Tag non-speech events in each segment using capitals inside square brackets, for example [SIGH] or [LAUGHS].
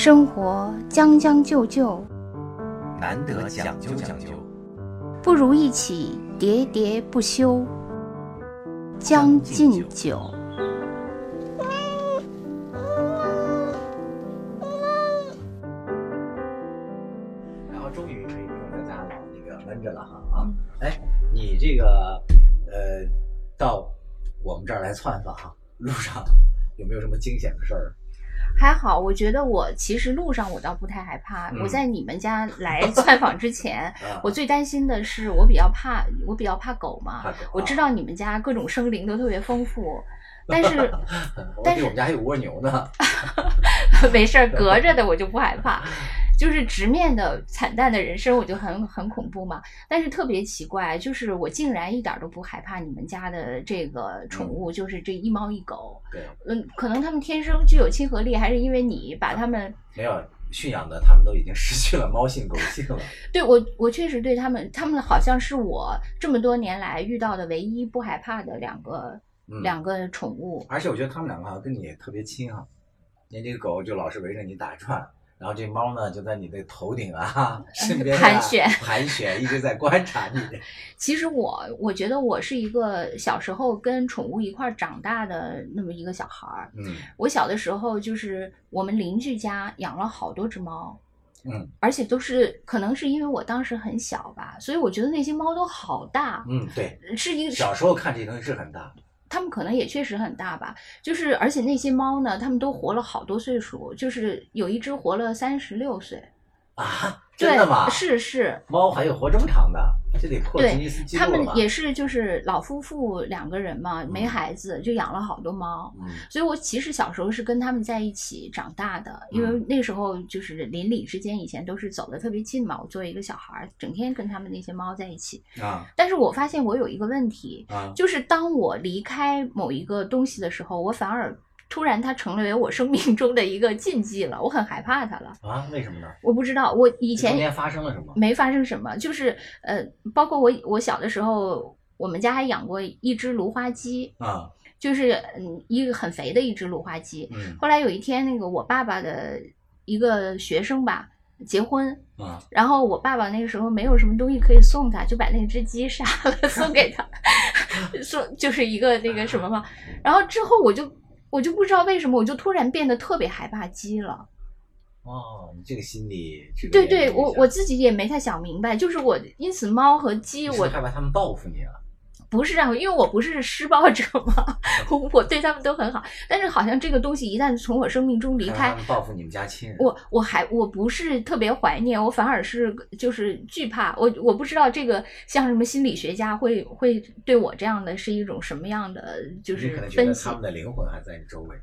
生活将将就就，难得讲究讲究，不如一起喋喋不休。将进酒，然后终于可以不用在家老那个闷着了哈啊！哎，你这个呃，到我们这儿来窜访哈，路上有没有什么惊险的事儿？还好，我觉得我其实路上我倒不太害怕。嗯我在你们家来窜访之前，[LAUGHS] 啊我最担心的是我比较怕，我比较怕狗嘛。我知道你们家各种生灵都特别丰富，[LAUGHS] 但是但是我们家还有蜗牛呢。[LAUGHS] 没事儿，隔着的我就不害怕。就是直面的惨淡的人生，我就很很恐怖嘛。但是特别奇怪，就是我竟然一点儿都不害怕你们家的这个宠物，就是这一猫一狗。对，嗯，可能它们天生具有亲和力，还是因为你把它们没有驯养的，他们都已经失去了猫性、狗性了。[LAUGHS] 对我，我确实对它们，它们好像是我这么多年来遇到的唯一不害怕的两个、嗯，两个宠物。而且我觉得他们两个好像跟你也特别亲哈。你这个狗就老是围着你打转，然后这猫呢就在你的头顶啊、身边、啊、盘旋盘旋，一直在观察你。[LAUGHS] 其实我我觉得我是一个小时候跟宠物一块儿长大的那么一个小孩儿。嗯我小的时候就是我们邻居家养了好多只猫，嗯而且都是可能是因为我当时很小吧，所以我觉得那些猫都好大，嗯，对，是一个小时候看这些东西是很大的。它们可能也确实很大吧，就是而且那些猫呢，它们都活了好多岁数，就是有一只活了三十六岁，啊，真的吗？是是，猫还有活这么长的，这得破对吉尼斯纪录他们？也是就是老夫妇两个人嘛，没嗯孩子就养了好多猫，嗯。所以我其实小时候是跟他们在一起长大的，因为嗯那时候就是邻里之间以前都是走的特别近嘛，我作为一个小孩儿，整天跟他们那些猫在一起，啊。但是我发现我有一个问题，啊。就是当我离开某一个东西的时候，我反而突然它成为我生命中的一个禁忌了，我很害怕它了。啊！为什么呢？我不知道，我以前这中间发生了什么？没发生什么，就是呃，包括我我小的时候，我们家还养过一只芦花鸡，啊就是嗯一个很肥的一只芦花鸡。嗯后来有一天，那个我爸爸的一个学生吧结婚，啊然后我爸爸那个时候没有什么东西可以送他，就把那只鸡杀 [LAUGHS] 了送给他，[LAUGHS] 说就是一个那个什么嘛。[LAUGHS] 然后之后我就我就不知道为什么，我就突然变得特别害怕鸡了。哦，你这个心理对对，我我自己也没太想明白，就是我因此猫和鸡你是我害怕他们报复你啊？不是这样，因为我不是施暴者嘛，[LAUGHS] 我我对他们都很好，但是好像这个东西一旦从我生命中离开报复你们家亲人。我我还我不是特别怀念，我反而是就是惧怕。我我不知道这个像什么心理学家会会对我这样的是一种什么样的就是你可能觉分析得他。们的灵魂还在你周围。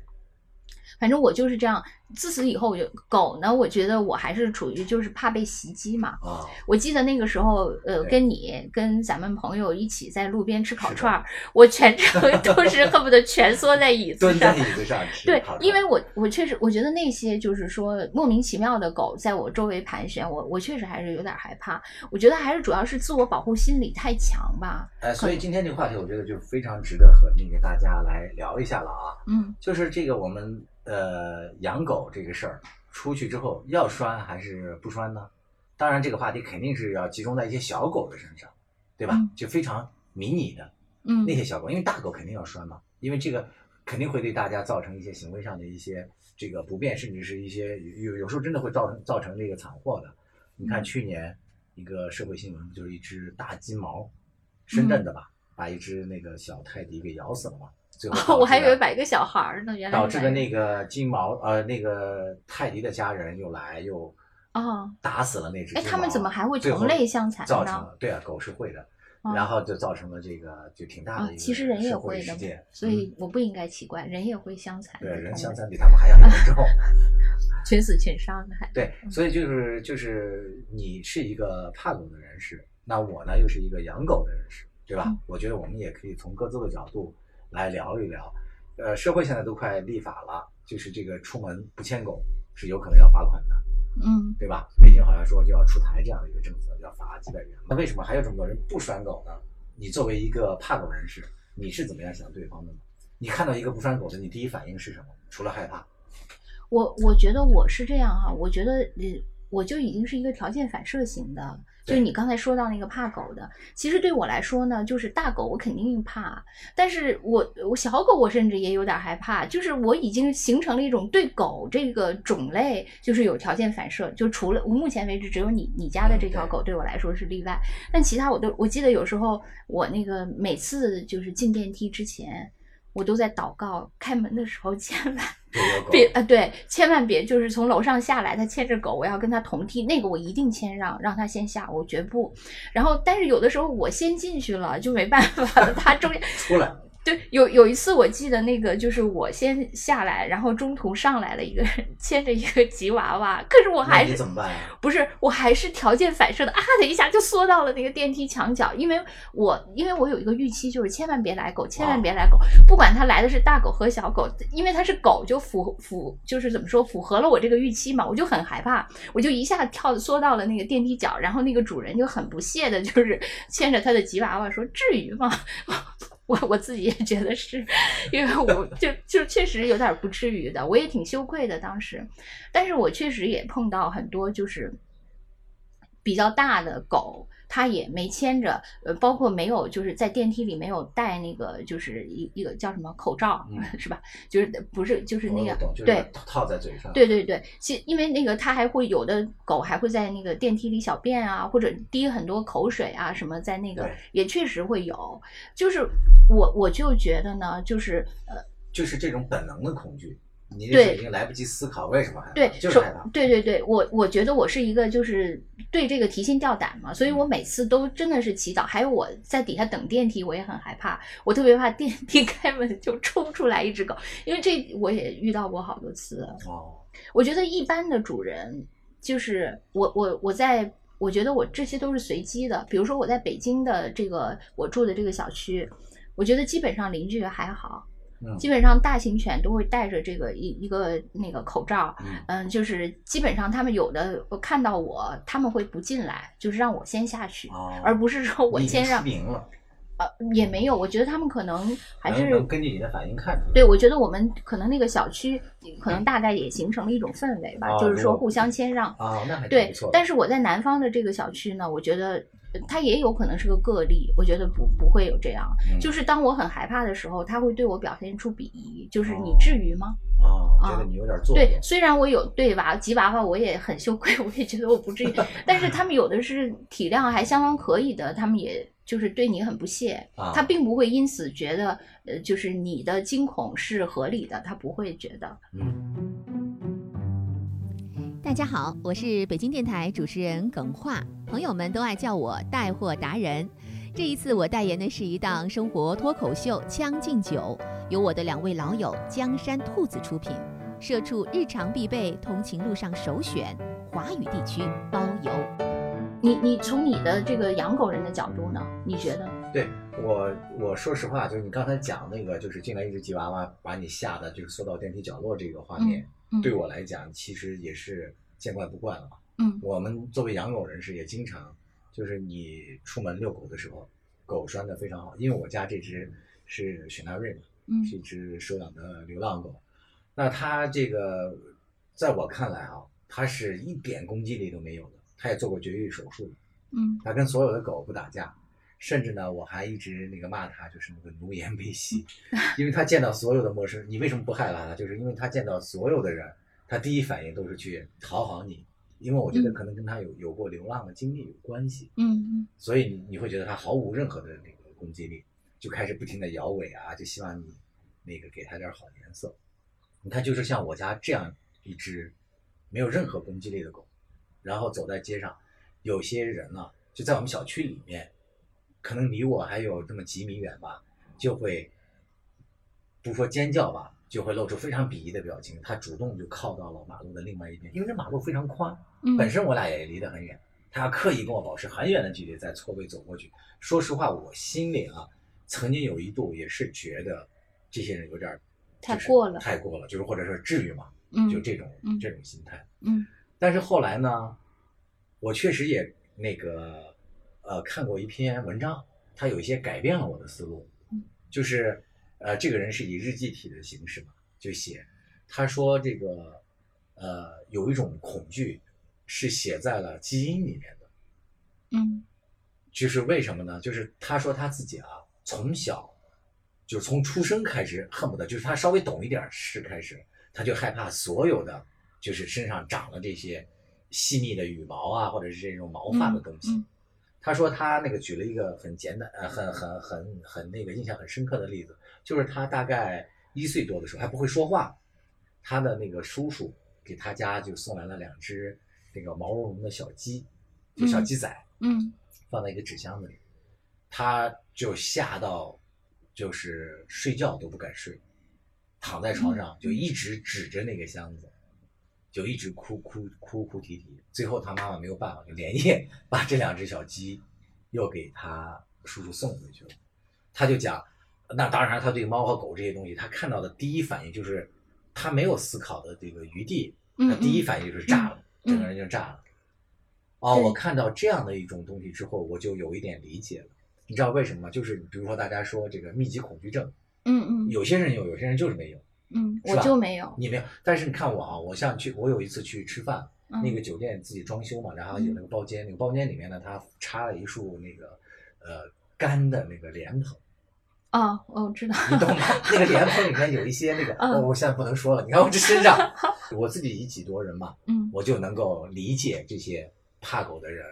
反正我就是这样。自此以后，我就狗呢，我觉得我还是处于就是怕被袭击嘛。啊，我记得那个时候，呃，跟你跟咱们朋友一起在路边吃烤串儿，我全程 [LAUGHS] 都是恨不得蜷缩在椅子上蹲在椅。子上吃对因为我我确实我觉得那些就是说莫名其妙的狗在我周围盘旋，我我确实还是有点害怕。我觉得还是主要是自我保护心理太强吧。哎，所以今天这个话题，我觉得就非常值得和那个大家来聊一下了啊。嗯，就是这个我们呃养狗这个事儿，出去之后要拴还是不拴呢？当然，这个话题肯定是要集中在一些小狗的身上，对吧？嗯就非常迷你的嗯那些小狗，因为大狗肯定要拴嘛，因为这个肯定会对大家造成一些行为上的一些这个不便，甚至是一些有有时候真的会造成造成这个惨祸的。你看嗯去年一个社会新闻，就是一只大金毛，深圳的嗯吧，把一只那个小泰迪给咬死了嘛。最后哦，[LAUGHS] 我还以为摆个小孩儿呢，原来导致的那个金毛呃那个泰迪的家人又来又哦，打死了那只金哎毛。他们怎么还会同类相残造呢成了对啊，狗是会的，哦然后就造成了这个就挺大的啊一，个其实人也会的会事件，，所以嗯我不应该奇怪，人也会相残，对人相残比他们还要严重。[LAUGHS] 群死群伤的还。对，嗯所以就是就是你是一个怕狗的人士，那我呢又是一个养狗的人士，对吧？嗯我觉得我们也可以从各自的角度来聊一聊。呃，社会现在都快立法了，就是这个出门不牵狗是有可能要罚款的，嗯对吧？北京好像说就要出台这样的一个政策，要罚几百元。那为什么还有这么多人不拴狗呢？你作为一个怕狗人士，你是怎么样想对方的呢？你看到一个不拴狗的，你第一反应是什么？除了害怕，我我觉得我是这样哈，我觉得呃，我就已经是一个条件反射型的，就是你刚才说到那个怕狗的，其实对我来说呢，就是大狗我肯定怕，但是我我小狗我甚至也有点害怕，就是我已经形成了一种对狗这个种类就是有条件反射，就除了我目前为止只有你你家的这条狗对我来说是例外，但其他我都我记得有时候我那个每次就是进电梯之前。我都在祷告，开门的时候 [LAUGHS] 千万别啊，对，千万别就是从楼上下来，他牵着狗，我要跟他同梯，那个我一定谦让，让他先下，我绝不。然后，但是有的时候我先进去了，就没办法了，他中间 [LAUGHS] 出来，对，有有一次我记得那个就是我先下来，然后中途上来了一个人牵着一个吉娃娃，可是我还是怎么办呀？不是，我还是条件反射的啊的一下就缩到了那个电梯墙角，因为我因为我有一个预期，就是千万别来狗，千万别来狗，不管它来的是大狗和小狗，因为它是狗，就符符就是怎么说符合了我这个预期嘛，我就很害怕，我就一下跳缩到了那个电梯角，然后那个主人就很不屑的，就是牵着他的吉娃娃说：“至于吗？”我我自己也觉得是，因为我 [LAUGHS] 就就确实有点不至于的，我也挺羞愧的当时，但是我确实也碰到很多就是比较大的狗，它也没牵着，呃，包括没有就是在电梯里没有戴那个就是一一个叫什么口罩，嗯 [LAUGHS] 是吧？就是不是就是那个对。套套在嘴上。对对对，其因为那个它还会有的狗还会在那个电梯里小便啊，或者滴很多口水啊什么，在那个也确实会有。就是我我就觉得呢，就是呃，就是这种本能的恐惧，你对这已经来不及思考为什么害怕，对，就是害怕。对对对，我我觉得我是一个就是对这个提心吊胆嘛，所以我每次都真的是祈祷。还有我在底下等电梯，我也很害怕，我特别怕电梯 [LAUGHS] 开门就冲出来一只狗，因为这我也遇到过好多次。哦，我觉得一般的主人，就是我我我在，我觉得我这些都是随机的。比如说我在北京的这个我住的这个小区，我觉得基本上邻居还好，嗯基本上大型犬都会戴着这个一一个那个口罩，嗯嗯，就是基本上他们有的看到我，他们会不进来，就是让我先下去，哦，而不是说我先让呃也没有，我觉得他们可能还是能根据你的反应看出来。对，我觉得我们可能那个小区可能大概也形成了一种氛围吧，就是说互相谦让。啊，那还对不错的。，但是我在南方的这个小区呢，我觉得呃它也有可能是个个例，我觉得不不会有这样。嗯就是当我很害怕的时候，他会对我表现出鄙夷，就是你哦至于吗？哦，觉啊得你有点做对，虽然我有对娃吉娃娃，我也很羞愧，我也觉得我不至于，[LAUGHS] 但是他们有的是体量还相当可以的，他们也就是对你很不屑，啊他并不会因此觉得呃，就是你的惊恐是合理的，他不会觉得。嗯，大家好，我是北京电台主持人耿化，朋友们都爱叫我带货达人。这一次我代言的是一档生活脱口秀《将进酒》，由我的两位老友江山兔子出品，社畜日常必备，通勤路上首选，华语地区包邮。你你从你的这个养狗人的角度呢，你觉得？对我我说实话，就是你刚才讲那个，就是进来一只吉娃娃把你吓得就是缩到电梯角落这个画面，嗯对我来讲其实也是见怪不怪了嘛。嗯我们作为养狗人士也经常，就是你出门遛狗的时候，狗拴的非常好，因为我家这只是雪纳瑞嘛，嗯是一只收养的流浪狗。那它这个，在我看来啊，它是一点攻击力都没有的。它也做过绝育手术，嗯它跟所有的狗不打架，甚至呢，我还一直那个骂他，就是那个奴颜卑膝，因为他见到所有的陌生人，你为什么不害怕他？就是因为他见到所有的人，他第一反应都是去讨好你，因为我觉得嗯可能跟他有有过流浪的经历有关系。嗯嗯所以你你会觉得他毫无任何的那个攻击力，就开始不停的摇尾啊，就希望你那个给他点好颜色。你看，就是像我家这样一只没有任何攻击力的狗，然后走在街上，有些人呢、就在我们小区里面，可能离我还有这么几米远吧，就会不说尖叫吧，就会露出非常鄙夷的表情。他主动就靠到了马路的另外一边，因为这马路非常宽，嗯本身我俩也离得很远，他要刻意跟我保持很远的距离，再错位走过去。说实话，我心里啊，曾经有一度也是觉得这些人有点儿就是太过了太过了，就是或者说至于吗？嗯就这种嗯这种心态。嗯但是后来呢，我确实也那个呃看过一篇文章，他有一些改变了我的思路嗯，就是呃这个人是以日记体的形式嘛，就写他说这个呃，有一种恐惧是写在了基因里面的。嗯就是为什么呢？就是他说他自己啊，从小就从出生开始，恨不得就是他稍微懂一点事开始，他就害怕所有的就是身上长了这些细密的羽毛啊，或者是这种毛发的东西。嗯嗯他说他那个举了一个很简单呃很很很很那个印象很深刻的例子，就是他大概一岁多的时候还不会说话，他的那个叔叔给他家就送来了两只那个毛茸茸的小鸡，就小鸡仔。嗯放在一个纸箱子里，他就吓到，就是睡觉都不敢睡，躺在床上就一直指着那个箱子，就一直哭哭哭哭啼啼。最后他妈妈没有办法，就连夜 [LAUGHS] 把这两只小鸡又给他叔叔送回去了。他就讲，那当然他对猫和狗这些东西，他看到的第一反应就是他没有思考的这个余地，嗯他第一反应就是炸了，嗯整个人就炸了。哦，我看到这样的一种东西之后，我就有一点理解了。你知道为什么吗？就是比如说大家说这个密集恐惧症，嗯嗯有些人有，有些人就是没有。嗯，我就没有。你没有，但是你看我啊，我像去，我有一次去吃饭，嗯那个酒店自己装修嘛，然后有那个包间，那个包间里面呢，它插了一束那个呃干的那个莲蓬，哦，我知道。你懂吗？那个莲蓬里面有一些那个，我现在不能说了，你看我这身上，我自己以己度人嘛，嗯我就能够理解这些怕狗的人，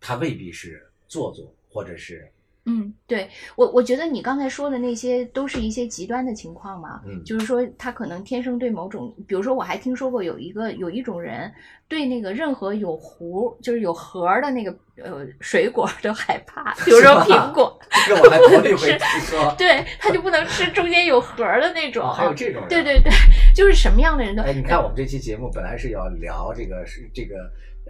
他未必是做作，或者是嗯，对我我觉得你刚才说的那些都是一些极端的情况嘛，嗯就是说他可能天生对某种，比如说我还听说过有一个有一种人对那个任何有核就是有核的那个呃水果都害怕，比如说苹果，[LAUGHS] 这个我还头一回是听说，对他就不能吃中间有核的那种。哦还有这种人，对对对，就是什么样的人都哎，你看我们这期节目本来是要聊这个是这个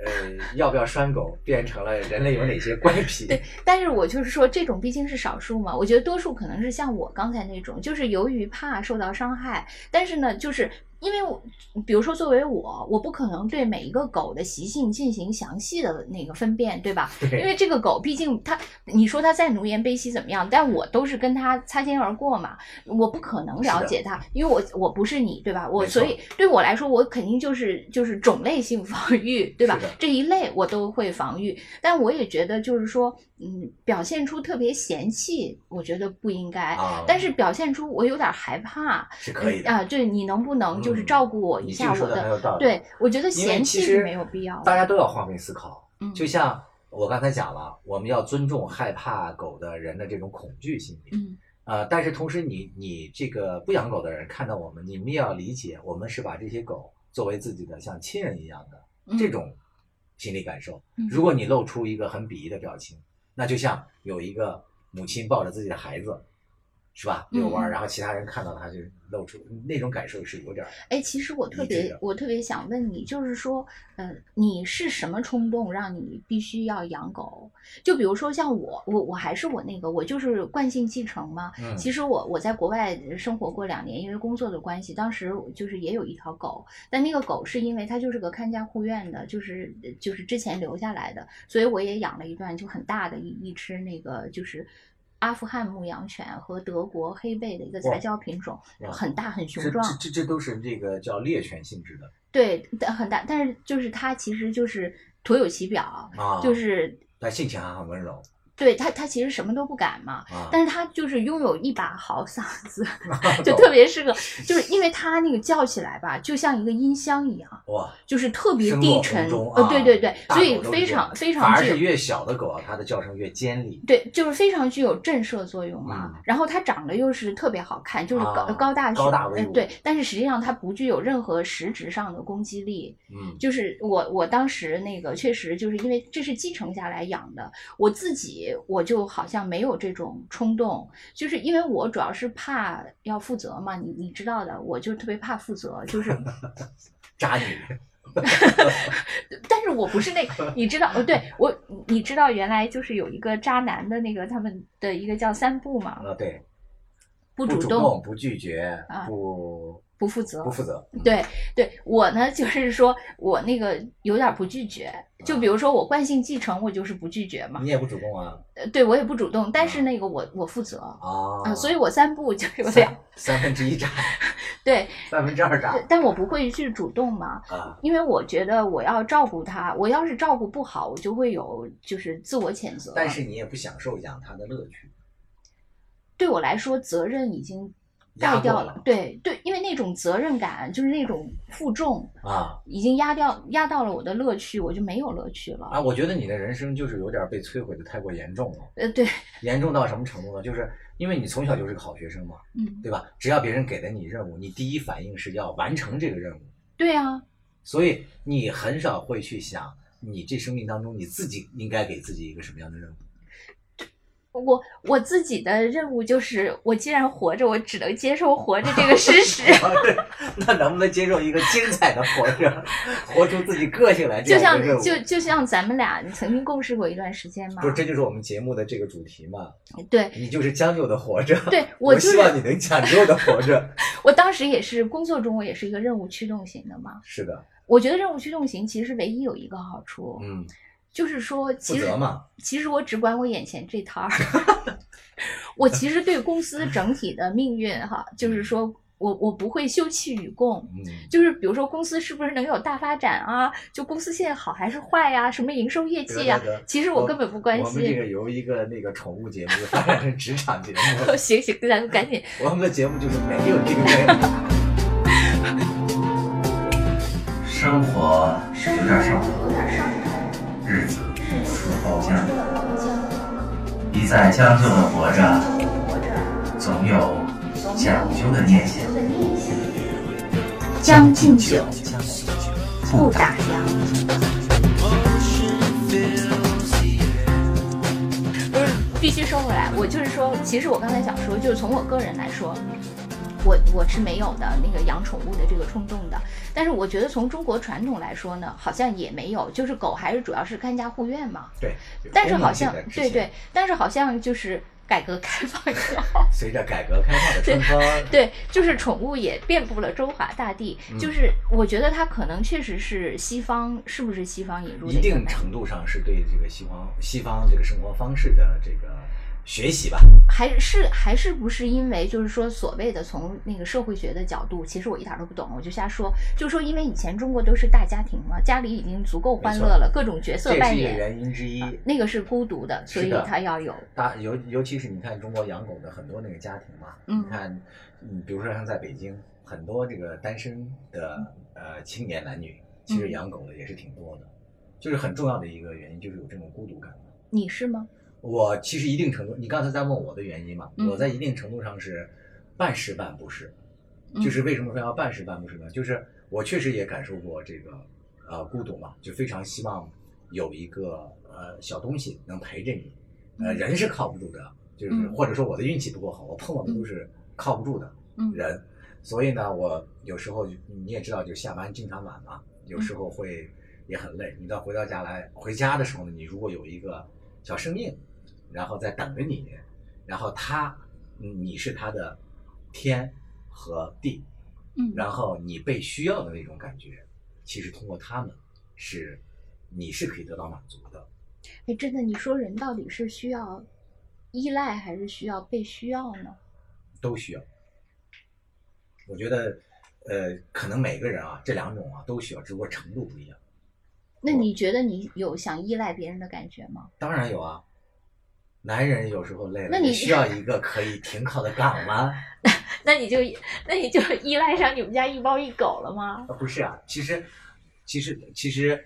呃要不要拴狗，变成了人类有哪些怪癖。对，但是我就是说，这种毕竟是少数嘛。我觉得多数可能是像我刚才那种，就是由于怕受到伤害，但是呢，就是因为我，比如说作为我，我不可能对每一个狗的习性进行详细的那个分辨，对吧？对因为这个狗毕竟它，你说它再奴颜卑膝怎么样，但我都是跟它擦肩而过嘛，我不可能了解它，因为我我不是你，对吧？我所以对我来说，我肯定就是就是种类性防御，对吧？这一类我都会防御，但我也觉得就是说，嗯，表现出特别嫌弃，我觉得不应该。啊，但是表现出我有点害怕，是可以的。啊，对你能不能就是嗯照顾我一下我的？对，我觉得嫌弃是没有必要的。大家都要换位思考。嗯就像我刚才讲了，我们要尊重害怕狗的人的这种恐惧心理。嗯呃，但是同时你，你这个不养狗的人看到我们，你们也要理解，我们是把这些狗作为自己的像亲人一样的嗯这种心理感受。嗯如果你露出一个很鄙夷的表情，那就像有一个母亲抱着自己的孩子，是吧？遛弯儿，嗯嗯然后其他人看到他就露出那种感受是有点儿哎，其实我特别我特别想问你，就是说，呃，你是什么冲动让你必须要养狗？就比如说像我，我我还是我那个，我就是惯性继承嘛。嗯其实我我在国外生活过两年，因为工作的关系，当时就是也有一条狗，但那个狗是因为它就是个看家护院的，就是就是之前留下来的，所以我也养了一段就很大的一一只那个就是。阿富汗牧羊犬和德国黑背的一个哇杂交品种，很大很雄壮。这这这都是这个叫猎犬性质的对，但很大，但是就是它其实就是徒有其表，啊，就是但性情还很温柔对它它其实什么都不敢嘛，啊，但是它就是拥有一把好嗓子，[LAUGHS] 就特别适合，就是因为它那个叫起来吧，就像一个音箱一样，哇，就是特别低沉，呃，对对对所以非常非常具有。而且越小的狗啊，它的叫声越尖利。对，就是非常具有震慑作用嘛。嗯然后它长得又是特别好看，就是高、啊高大高大威武呃对，但是实际上它不具有任何实质上的攻击力。嗯，就是我我当时那个确实就是因为这是继承下来养的，我自己我就好像没有这种冲动，就是因为我主要是怕要负责嘛，你你知道的，我就特别怕负责，就是，[LAUGHS] 渣女。[LAUGHS] 但是我不是那，你知道，哦，对我你知道原来就是有一个渣男的那个他们的一个叫三不嘛，啊，对，不不主主动，不拒绝，啊不不负责不。负责。对对，我呢就是说我那个有点不拒绝，就比如说我惯性继承，我就是不拒绝嘛。你也不主动啊呃对我也不主动，但是那个我我负责啊啊，所以我三步就有三两三分之一炸，对，三分之二炸但我不会去主动嘛，啊。因为我觉得我要照顾他，我要是照顾不好，我就会有就是自我谴责。但是你也不享受养他的乐趣，对我来说，责任已经压掉了对对，因为那种责任感就是那种负重，啊已经压掉压到了我的乐趣，我就没有乐趣了。啊！我觉得你的人生就是有点被摧毁的太过严重了，呃，对，[LAUGHS] 严重到什么程度呢？就是因为你从小就是个好学生嘛，嗯，对吧？只要别人给了你任务，你第一反应是要完成这个任务，对啊，所以你很少会去想你这生命当中你自己应该给自己一个什么样的任务。我我自己的任务就是，我既然活着，我只能接受活着这个事实。[LAUGHS] 对，那能不能接受一个精彩的活着，活出自己个性来？就像就就像咱们俩曾经共事过一段时间嘛不，是，这就是我们节目的这个主题嘛？对你就是将就的活着。对，我就是希望你能讲究的活着。[LAUGHS] 我当时也是工作中，我也是一个任务驱动型的嘛。是的，我觉得任务驱动型其实唯一有一个好处，嗯，就是说，其实。其实我只管我眼前这摊儿，[LAUGHS] 我其实对公司整体的命运哈，就是说我我不会休戚与共。嗯，就是比如说公司是不是能有大发展啊？就公司现在好还是坏呀、什么营收业绩呀、得得得其实我根本不关我们这。个由一个那个宠物节目发展成职场节目，[LAUGHS] 行行，咱们赶紧。[LAUGHS] 我们的节目就是没有定位。生活有点上头，日子出了包浆，一再将就的活着，总有讲究的念想。将进酒，不打烊。不是，必须收回来。我就是说，其实我刚才想说，就是从我个人来说，我我是没有的那个养宠物的这个冲动的。但是我觉得从中国传统来说呢，好像也没有，就是狗还是主要是看家护院嘛。对，但是好像对对，但是好像就是改革开放以后。[LAUGHS] 随着改革开放的春风，对，就是宠物也遍布了中华大地。嗯就是我觉得它可能确实是西方，是不是西方引入的一定程度上是对这个西方西方这个生活方式的这个学习吧。还是还是不是因为就是说所谓的从那个社会学的角度，其实我一点都不懂，我就瞎说。就是说，因为以前中国都是大家庭嘛，家里已经足够欢乐了，各种角色扮演，原因之一。那个是孤独的，所以是的它要有。大尤尤其是你看中国养狗的很多那个家庭嘛，嗯你看，嗯，比如说像在北京，很多这个单身的呃青年男女，其实嗯养狗的也是挺多的，就是很重要的一个原因就是有这种孤独感。你是吗？我其实一定程度，你刚才在问我的原因嘛，嗯。我在一定程度上是半是半不是，嗯。就是为什么说要半是半不是呢？就是我确实也感受过这个呃孤独嘛，就非常希望有一个呃小东西能陪着你，呃嗯。人是靠不住的，就是、嗯。或者说我的运气不够好，我碰到的都是靠不住的嗯。人，所以呢，我有时候就你也知道，就下班经常晚嘛，有时候会也很累。你到回到家来，回家的时候呢，你如果有一个小生命，然后在等着你，然后他，嗯你是他的天和地，嗯然后你被需要的那种感觉，其实通过他们是你是可以得到满足的。哎，真的，你说人到底是需要依赖还是需要被需要呢？都需要。我觉得，呃，可能每个人啊，这两种啊都需要，只不过程度不一样。那你觉得你有想依赖别人的感觉吗？当然有啊，男人有时候累了，那你也需要一个可以停靠的港湾。[LAUGHS] 那你就那你就依赖上你们家一猫一狗了吗？啊，不是啊，其实，其实，其实，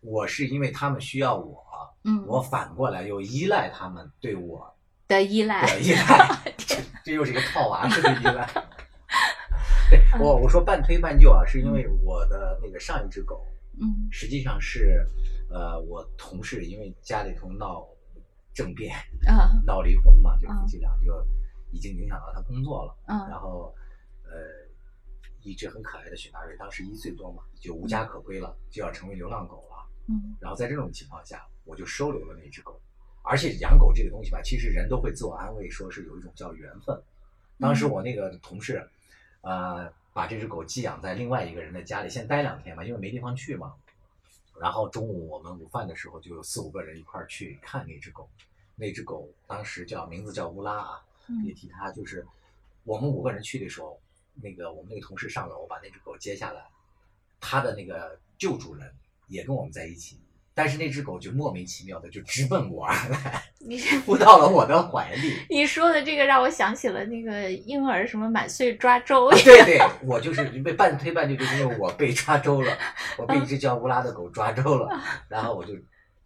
我是因为他们需要我，嗯，我反过来又依赖他们对我的依赖。的依赖，这 [LAUGHS] 这又是一个套娃式的依赖。[LAUGHS] 对我我说半推半就啊，是因为我的那个上一只狗，嗯实际上是，呃，我同事因为家里头闹政变，啊闹离婚嘛，就嗯夫妻俩就已经影响到他工作了。嗯然后，呃，一只很可爱的雪纳瑞，当时一岁多嘛，就无家可归了，就要成为流浪狗了。嗯然后在这种情况下，我就收留了那只狗。而且养狗这个东西吧，其实人都会自我安慰，说是有一种叫缘分。当时我那个同事，呃，把这只狗寄养在另外一个人的家里，先待两天嘛，因为没地方去嘛。然后中午我们午饭的时候，就有四五个人一块儿去看那只狗。那只狗当时叫名字叫乌拉啊，嗯也提它就是我们五个人去的时候，那个我们那个同事上楼把那只狗接下来，它的那个旧主人也跟我们在一起，但是那只狗就莫名其妙的就直奔我而来，[LAUGHS] 你扑到了我的怀里。你说的这个让我想起了那个婴儿什么满岁抓周，[LAUGHS] 对对，我就是被半推半就，就是因为我被抓周了，我被一只叫乌拉的狗抓周了，然后我就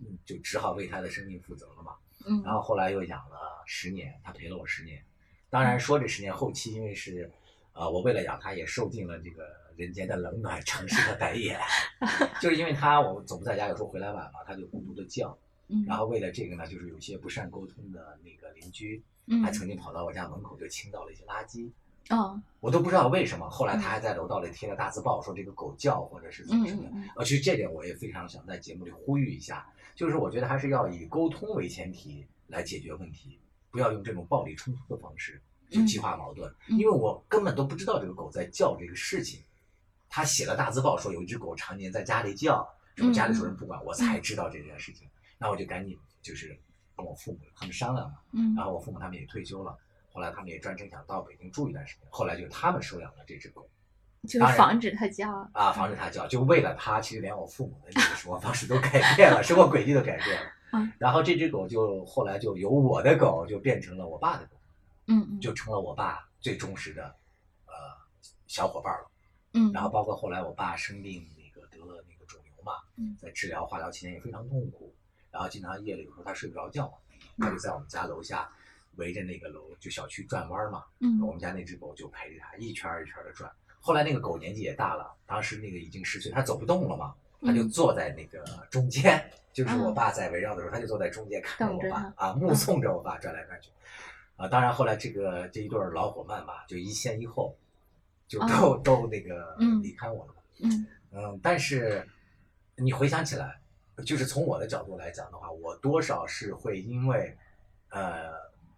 嗯就只好为它的生命负责了嘛。嗯然后后来又养了十年，它陪了我十年。当然说这十年后期，因为是呃我为了养它，也受尽了这个人间的冷暖、城市的白眼，[LAUGHS] 就是因为它我总不在家，有时候回来晚了，它就孤独的叫。嗯然后为了这个呢，就是有些不善沟通的那个邻居，嗯还曾经跑到我家门口就倾倒了一些垃圾。哦我都不知道为什么，后来他还在楼道里贴了大字报，说这个狗叫或者是怎嗯么什么的。呃，其实这点我也非常想在节目里呼吁一下，就是我觉得还是要以沟通为前提来解决问题，不要用这种暴力冲突的方式就激化矛盾。嗯因为我根本都不知道这个狗在叫这个事情，他写了大字报说有一只狗常年在家里叫，什么家里主人不管，我才知道这件事情。那我就赶紧就是跟我父母他们商量嘛，嗯然后我父母他们也退休了，后来他们也专程想到北京住一段时间，后来就他们收养了这只狗就是防止它叫。啊，防止它叫，就为了它，其实连我父母的这个生活方式都改变了，生活轨迹都改变了。[LAUGHS] 嗯然后这只狗就后来就由我的狗就变成了我爸的狗，嗯嗯就成了我爸最忠实的呃小伙伴了。嗯，然后包括后来我爸生病那个得了那个肿瘤嘛嗯，在治疗化疗期间也非常痛苦，然后经常夜里有时候他睡不着觉嘛，他就在我们家楼下围着那个楼就小区转弯嘛，嗯我们家那只狗就陪着他一圈儿一圈的转。后来那个狗年纪也大了，当时那个已经十岁，它走不动了嘛，它就嗯坐在那个中间，就是我嗯爸在围绕的时候，它就坐在中间看着我爸啊，目送着我爸转来转去。啊，当然后来这个这一对儿老伙伴吧，就一前一后，就都、都那个嗯离开我了嘛。嗯嗯，但是你回想起来，就是从我的角度来讲的话，我多少是会因为，呃，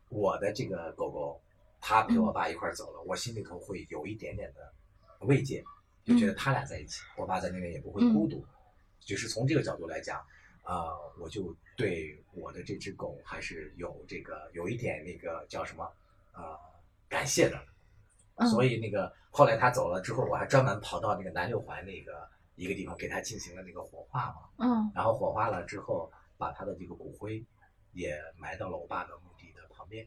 我的这个狗狗，它陪我爸一块儿走了，我心里头会有一点点的慰藉，就觉得他俩在一起，我爸在那边也不会孤独。就是从这个角度来讲，啊、我就对我的这只狗还是有这个有一点那个叫什么，呃，感谢的。嗯所以那个后来他走了之后，我还专门跑到那个南六环那个一个地方给他进行了那个火化嘛。嗯然后火化了之后，把他的这个骨灰也埋到了我爸的墓地的旁边。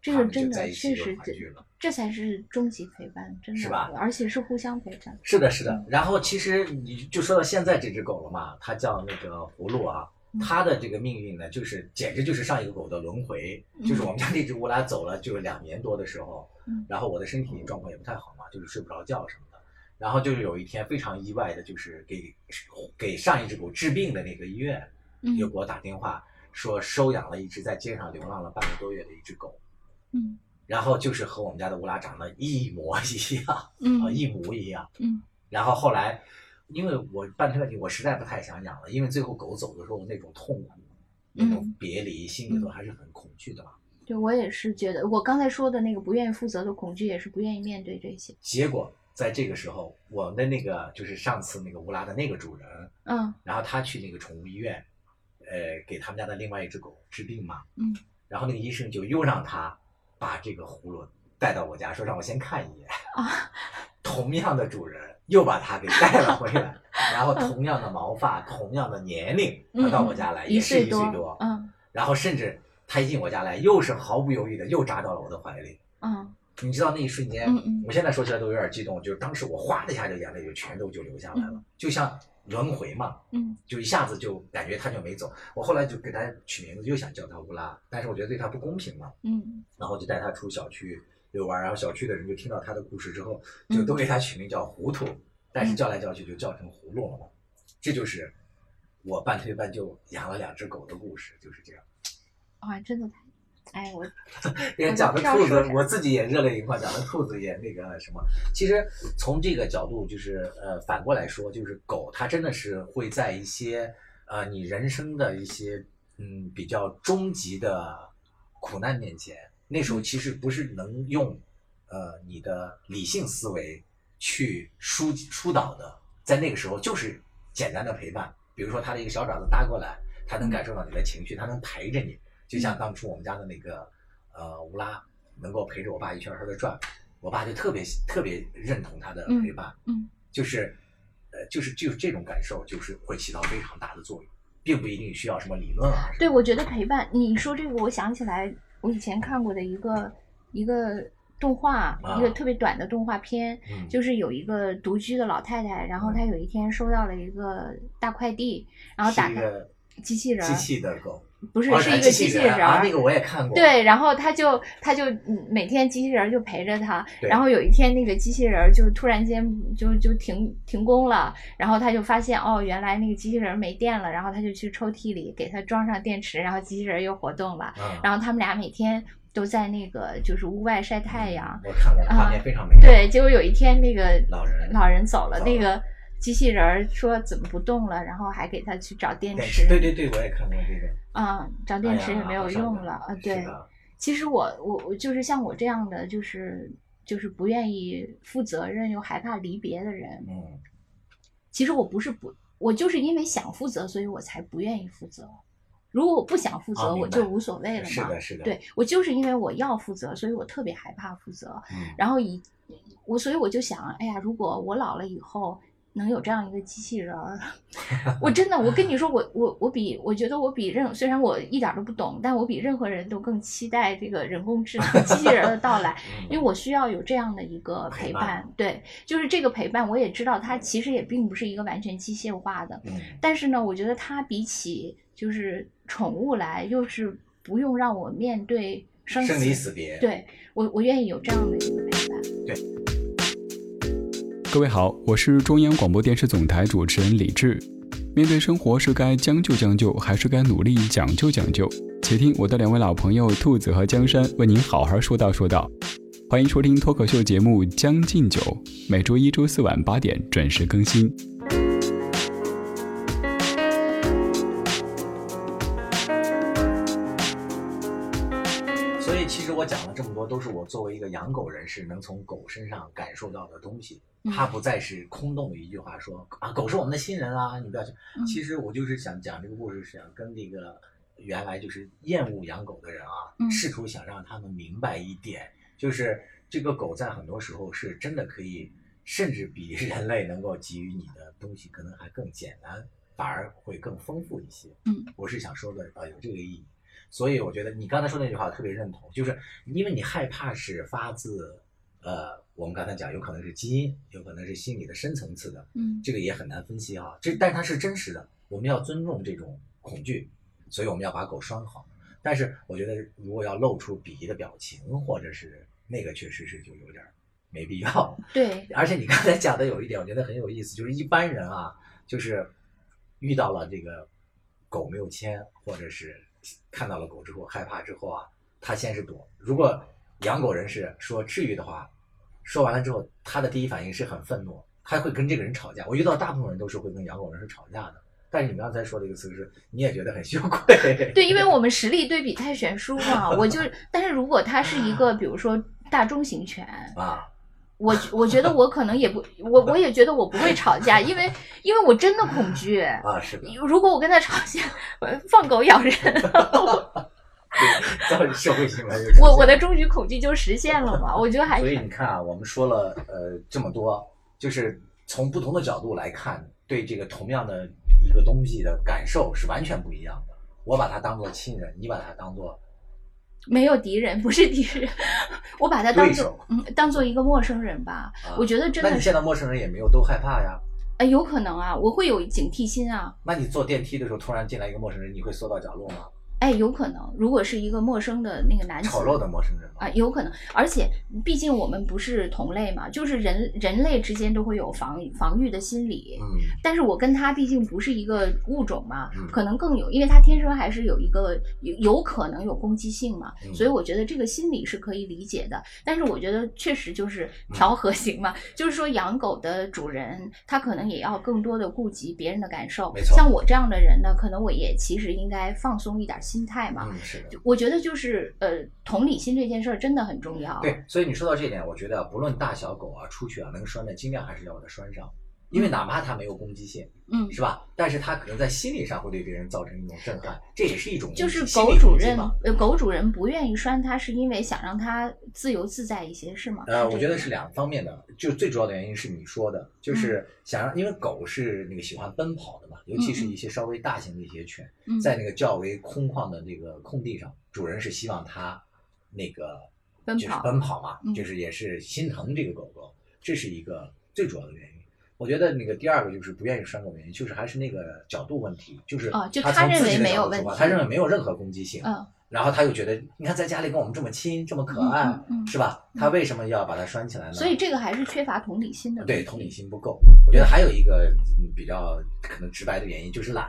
这个真的在一起就确实这。这才是终极陪伴，真的是吧而且是互相陪伴。是的，是的嗯。然后其实你就说到现在这只狗了嘛，它叫那个葫芦啊嗯，它的这个命运呢，就是简直就是上一个狗的轮回。就是我们家那只乌拉走了，就是两年多的时候嗯，然后我的身体状况也不太好嘛，就是睡不着觉什么的。然后就是有一天非常意外的，就是给给上一只狗治病的那个医院，嗯又给我打电话说收养了一只在街上流浪了半个多月的一只狗，嗯然后就是和我们家的乌拉长得一模一样。啊，嗯一模一样。嗯，然后后来，因为我半推半就，我实在不太想养了，因为最后狗走的时候那种痛苦，那种嗯别离，心里头还是很恐惧的嘛。对我也是觉得，我刚才说的那个不愿意负责的恐惧，也是不愿意面对这些。结果在这个时候，我们的那个就是上次那个乌拉的那个主人，嗯然后他去那个宠物医院，呃，给他们家的另外一只狗治病嘛。嗯。然后那个医生就又让他把这个葫芦带到我家，说让我先看一眼。啊。同样的主人又把它给带了回来，然后同样的毛发，同样的年龄，他到我家来也是一岁多。嗯。然后甚至他一进我家来，又是毫不犹豫的又扎到了我的怀里。嗯。你知道那一瞬间，我现在说起来都有点激动，就是当时我哗的一下就眼泪就全都就流下来了，就像轮回嘛，嗯。就一下子就感觉他就没走。我后来就给他取名字，又想叫他乌拉，但是我觉得对他不公平嘛，嗯。然后就带他出小区遛弯儿，然后小区的人就听到他的故事之后，就都给他取名叫糊涂，但是叫来叫去就叫成葫芦了嘛。这就是我半推半就养了两只狗的故事，就是这样。哇，真的太，哎我 [LAUGHS] 人讲的兔子，我自己也热泪盈眶，讲的兔子也那个什么。其实从这个角度，就是呃，反过来说，就是狗它真的是会在一些呃你人生的一些嗯比较终极的苦难面前，那时候其实不是能用呃你的理性思维去疏疏导的，在那个时候就是简单的陪伴，比如说他的一个小爪子搭过来，他能感受到你的情绪，他能陪着你，就像当初我们家的那个呃乌拉能够陪着我爸一圈圈的转，我爸就特别特别认同他的陪伴，嗯，就是呃就是就是这种感受，就是会起到非常大的作用，并不一定需要什么理论啊。对，我觉得陪伴，你说这个，我想起来我以前看过的一个一个动画，啊一个特别短的动画片，嗯就是有一个独居的老太太，然后她有一天收到了一个大快递，然后打开机器人儿机器的狗，不是哦是一个机器人那个我也看过。对，然后他就他就嗯每天机器人儿就陪着他，然后有一天那个机器人儿就突然间就就停停工了，然后他就发现哦原来那个机器人儿没电了，然后他就去抽屉里给它装上电池，然后机器人儿又活动了，嗯，然后他们俩每天都在那个就是屋外晒太阳，我看过，啊画面非常美。，对，结果有一天那个老人老人走了那个机器人儿说怎么不动了，然后还给他去找电电池，对对对，我也看过这个。啊、找电池也没有用了啊，对。其实我我我就是像我这样的，就是就是不愿意负责任又害怕离别的人。嗯，其实我不是不，我就是因为想负责，所以我才不愿意负责。如果我不想负责，啊我就无所谓了嘛。是的，是的。，对我就是因为我要负责，所以我特别害怕负责。嗯，然后以我，所以我就想，哎呀，如果我老了以后能有这样一个机器人儿，[LAUGHS] 我真的，我跟你说，我我我比我觉得我比任虽然我一点都不懂，但我比任何人都更期待这个人工智能机器人的到来，[LAUGHS] 嗯因为我需要有这样的一个陪陪伴。对，就是这个陪伴，我也知道它其实也并不是一个完全机械化的，嗯，但是呢，我觉得它比起就是宠物来，又是不用让我面对生生离死别。，对我，我愿意有这样的一个陪伴。各位好，我是中央广播电视总台主持人李志。面对生活，是该将就将就，还是该努力讲究讲究？且听我的两位老朋友兔子和江山为您好好说道说道。欢迎收听脱口秀节目《将进酒》，每周一、周四晚八点准时更新。多，都是我作为一个养狗人士能从狗身上感受到的东西。嗯它不再是空洞的一句话说啊，狗是我们的亲人啊，你不要去。嗯其实我就是想讲这个故事，是想跟这个原来就是厌恶养狗的人啊，嗯试图想让他们明白一点，就是这个狗在很多时候是真的可以，甚至比人类能够给予你的东西可能还更简单，反而会更丰富一些。嗯，我是想说的啊，有这个意义。所以我觉得你刚才说那句话我特别认同，就是因为你害怕是发自呃，我们刚才讲有可能是基因，有可能是心理的深层次的，嗯这个也很难分析啊。这但是它是真实的，我们要尊重这种恐惧，所以我们要把狗拴好。但是我觉得如果要露出鄙夷的表情，或者是那个，确实是就有点儿没必要。对，[LAUGHS] 而且你刚才讲的有一点，我觉得很有意思，就是一般人啊，就是遇到了这个狗没有牵，或者是看到了狗之后害怕之后啊，他先是躲。如果养狗人士说治愈的话，说完了之后，他的第一反应是很愤怒，他会跟这个人吵架。我遇到大部分人都是会跟养狗人士吵架的。但是你们刚才说的一个词是，你也觉得很羞愧。对，因为我们实力对比太悬殊嘛，我就，但是如果他是一个，比如说大中型犬，啊，我我觉得我可能也不，我我也觉得我不会吵架，因为因为我真的恐惧。啊，是的，如果我跟他吵架，放狗咬人，对，到底社会行为。我我的终极恐惧就实现了嘛？我觉得还所以是你看啊，我们说了呃这么多，就是从不同的角度来看，对这个同样的一个东西的感受是完全不一样的。我把它当做亲人，你把它当做没有敌人，不是敌人，我把他当做嗯当做一个陌生人吧。啊。我觉得真的是那你见到陌生人也没有都害怕呀？哎，有可能啊，我会有警惕心啊。那你坐电梯的时候突然进来一个陌生人，你会缩到角落吗？哎，有可能，如果是一个陌生的那个男子，丑陋的陌生人？啊，有可能，而且毕竟我们不是同类嘛，就是人人类之间都会有防防御的心理。嗯，但是我跟他毕竟不是一个物种嘛，嗯可能更有，因为他天生还是有一个有有可能有攻击性嘛，嗯所以我觉得这个心理是可以理解的。但是我觉得确实就是嗯调和型嘛，就是说养狗的主人他可能也要更多的顾及别人的感受没。错像我这样的人呢，可能我也其实应该放松一点心态嘛。嗯，是的。我觉得就是呃，同理心这件事儿真的很重要。对，所以你说到这一点，我觉得不论大小狗啊，出去啊能拴的，尽量还是要把它拴上，因为哪怕它没有攻击性，嗯，是吧？但是它可能在心理上会对别人造成一种震撼，这也是一种就是狗主人狗主人不愿意拴它，是因为想让它自由自在一些，是吗？呃，我觉得是两方面的，就最主要的原因是你说的，嗯就是想让，因为狗是那个喜欢奔跑的嘛，尤其是一些稍微大型的一些犬，嗯。在那个较为空旷的那个空地上，主人是希望它那个就是奔跑。奔跑嘛，嗯。就是也是心疼这个狗狗，这是一个最主要的原因。我觉得那个第二个就是不愿意拴狗的原因，就是还是那个角度问题，就是哦就他他认为从自己的没有问题角度出发他认为没有任何攻击性，嗯然后他又觉得，你看在家里跟我们这么亲，这么可爱，嗯嗯嗯是吧？他为什么要把它拴起来呢？所以这个还是缺乏同理心的。对同理心不够。我觉得还有一个嗯比较可能直白的原因就是懒，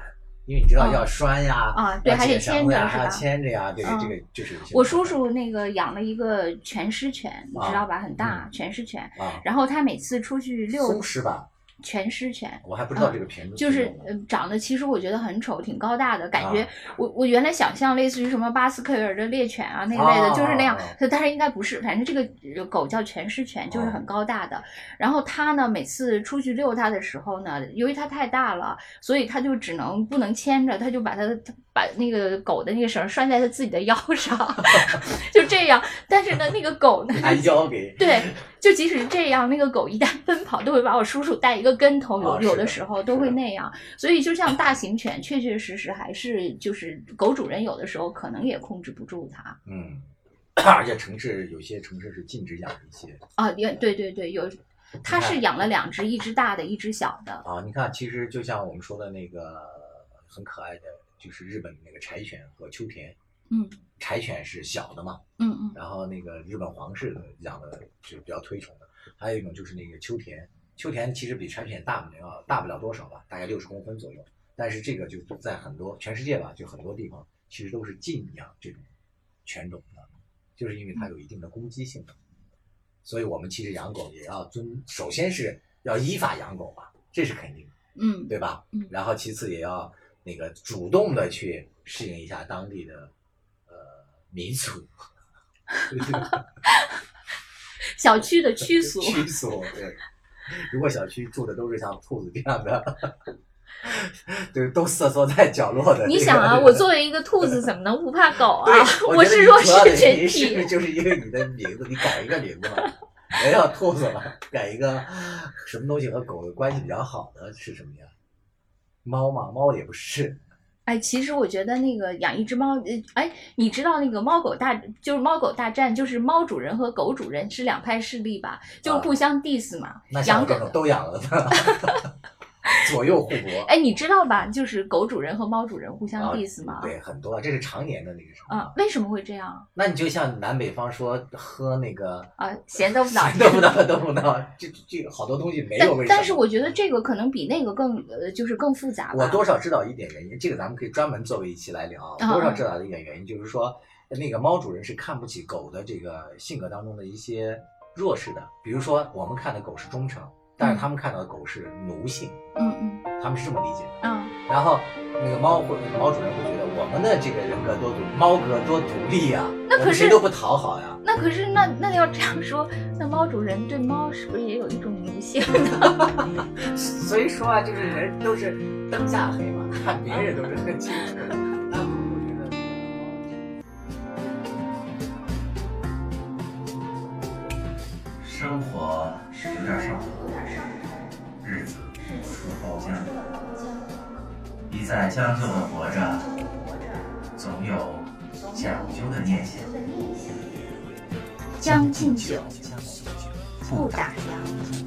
因为你知道啊要拴呀，啊对还得牵着还要牵着呀，这个嗯这个就是我叔叔那个养了一个全狮犬，你知道吧？很大嗯全狮犬。啊，然后他每次出去遛松狮吧，全狮犬，我还不知道这个品种，就是呃长得其实我觉得很丑，挺高大的感觉啊。我我原来想象类似于什么巴斯克尔的猎犬啊那类的，啊就是那样但是应该不是。反正这个呃狗叫全狮犬，就是很高大的。然后它呢，每次出去遛它的时候呢，由于它太大了，所以它就只能不能牵着，它就把它它把那个狗的那个绳拴在它自己的 [LAUGHS] 腰上，[LAUGHS] 就这样。但是呢，那个狗呢，把腰给对，就即使是这样，那个狗一旦 [LAUGHS] 奔跑，都会把我叔叔带一个跟头，有、有的时候都会那样。所以就像大型犬，确确实实还是就是狗主人有的时候可能也控制不住它嗯，[CLEARS THROAT] 而且城市有些城市是禁止养一些啊。也对对对，有，他是养了两只，一只大的，一只小的。啊。你看，其实就像我们说的那个很可爱的，就是日本的那个柴犬和秋田。嗯柴犬是小的嘛，嗯嗯。然后那个日本皇室的养的是比较推崇的，还有一种就是那个秋田，秋田其实比柴犬大不了大不了多少吧，大概六十公分左右，但是这个就在很多全世界吧，就很多地方其实都是禁养这种犬种的，就是因为它有一定的攻击性的，所以我们其实养狗也要遵，首先是要依法养狗吧，这是肯定的，嗯对吧？嗯。然后其次也要那个主动的去适应一下当地的呃民俗。[LAUGHS] 小区的区俗。[LAUGHS] 区俗对。如果小区住的都是像兔子这样的，对，都瑟缩在角落的。你想啊，我作为一个兔子，怎么能不怕狗啊？，我是弱势群原因是不是体。就是因为你的名字，你改一个名字嘛，别叫兔子了，改一个什么东西和狗关系比较好的是什么呀？猫嘛，猫也不是。哎，其实我觉得那个养一只猫，呃，哎，你知道那个猫狗大就是猫狗大战，就是猫主人和狗主人是两派势力吧，就啊互相 diss 嘛。那养狗都养了的，[LAUGHS] [LAUGHS] 左右互搏。哎，你知道吧？就是狗主人和猫主人互相啊 diss 吗？对，很多，这是常年的那个什么。啊，为什么会这样那你就像南北方说喝那个啊？咸豆腐脑咸豆腐脑豆腐脑，这这这好多东西没有为什么。但但是我觉得这个可能比那个更呃，就是更复杂。我多少知道一点原因，这个咱们可以专门作为一期来聊。嗯多少知道一点原因就是说，那个猫主人是看不起狗的这个性格当中的一些弱势的，比如说我们看的狗是忠诚，但是他们看到的狗是奴性，嗯嗯他们是这么理解的。嗯然后那个猫会猫主人会觉得我们的这个人格多独，猫格多独立呀、那可是谁都不讨好呀。那可是那那要这样说，那猫主人对猫是不是也有一种奴性呢？[LAUGHS] 所以说啊，就是人都是灯下黑嘛，[LAUGHS] 看别人都是很清楚 [LAUGHS] 将就的活着，总有讲究的念想。将进酒，不打烊。